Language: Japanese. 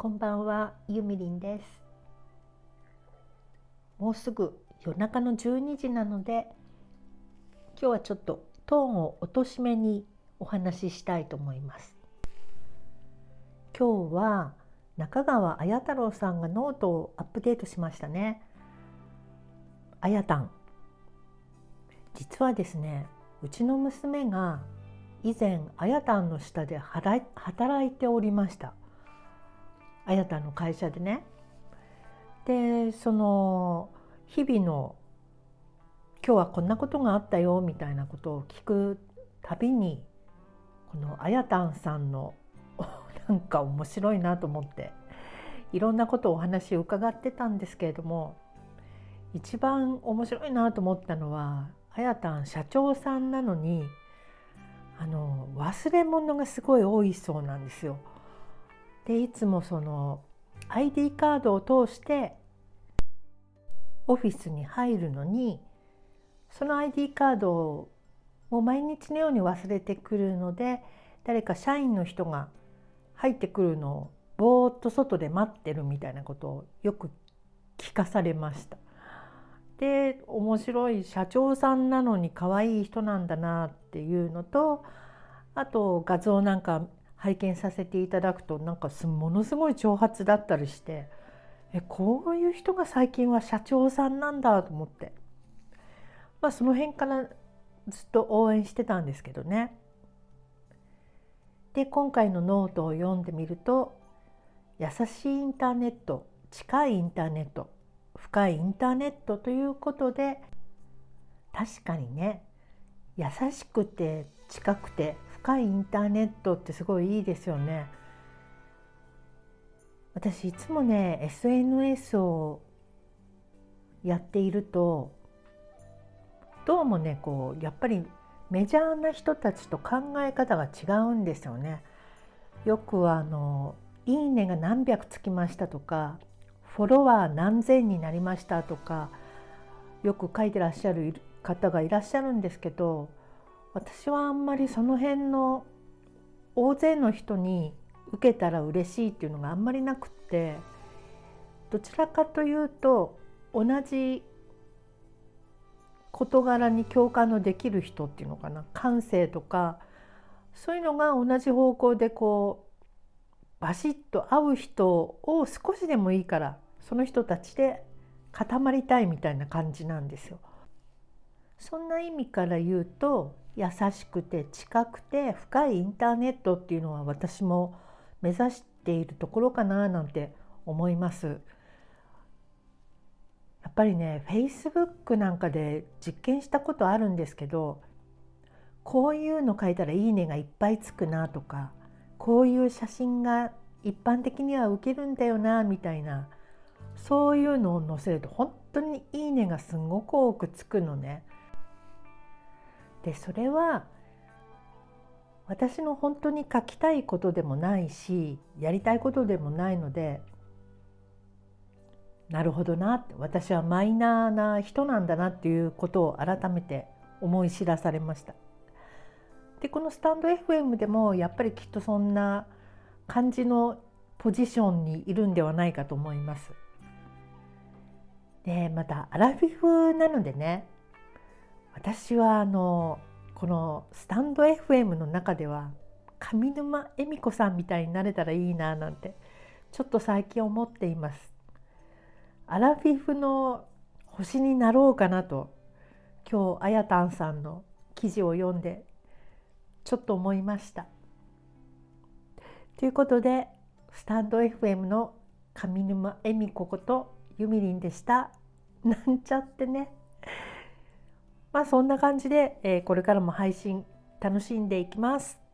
こんばんは、ゆみりんです。もうすぐ夜中の12時なので、今日はちょっとトーンを落としめにお話ししたいと思います。今日は中川綾太郎さんがノートをアップデートしましたね。あやたん。実はですね、うちの娘が以前あやたんの下で働いておりました。あやたの会社でね。でその日々の今日はこんなことがあったよみたいなことを聞くたびにこのあやたんさんの なんか面白いなと思っていろんなことをお話を伺ってたんですけれども一番面白いなと思ったのはあやたん社長さんなのにあの忘れ物がすごい多いそうなんですよ。でいつもその ID カードを通してオフィスに入るのにその ID カードをもう毎日のように忘れてくるので誰か社員の人が入ってくるのをぼーっと外で待ってるみたいなことをよく聞かされました。で面白い社長さんなのに可愛い人なんだなっていうのとあと画像なんか拝見させていただくとなんかものすごい長髪だったりしてえこういう人が最近は社長さんなんだと思って、まあ、その辺からずっと応援してたんですけどね。で今回のノートを読んでみると「優しいインターネット近いインターネット深いインターネット」ということで確かにね優しくて近くて深いインターネットってすごいいいですよね。私いつもね SNS をやっているとどうもねこうやっぱりメジャーな人たちと考え方が違うんですよね。よくあの「いいね」が何百つきましたとかフォロワー何千になりましたとかよく書いてらっしゃる方がいらっしゃるんですけど私はあんまりその辺の大勢の人に受けたら嬉しいっていうのがあんまりなくってどちらかというと同じ事柄に共感のできる人っていうのかな感性とかそういうのが同じ方向でこうバシッと合う人を少しでもいいからその人たちで固まりたいみたいな感じなんですよ。そんな意味から言うと優しくて近くて深いインターネットっていうのは私も目指しているところかななんて思います。やっぱりね Facebook なんかで実験したことあるんですけどこういうの書いたら「いいね」がいっぱいつくなとかこういう写真が一般的には受けるんだよなみたいなそういうのを載せると本当に「いいね」がすごく多くつくのね。でそれは私の本当に書きたいことでもないしやりたいことでもないのでなるほどなって私はマイナーな人なんだなっていうことを改めて思い知らされました。でこのスタンド FM でもやっぱりきっとそんな感じのポジションにいるんではないかと思います。でまたアラフィフなのでね私はあのこのスタンド FM の中では上沼恵美子さんみたいになれたらいいななんてちょっと最近思っています。アラフィフの星になろうかなと今日あやたんさんの記事を読んでちょっと思いました。ということでスタンド FM の上沼恵美子ことゆみりんでした。なんちゃってね。まあそんな感じで、えー、これからも配信楽しんでいきます。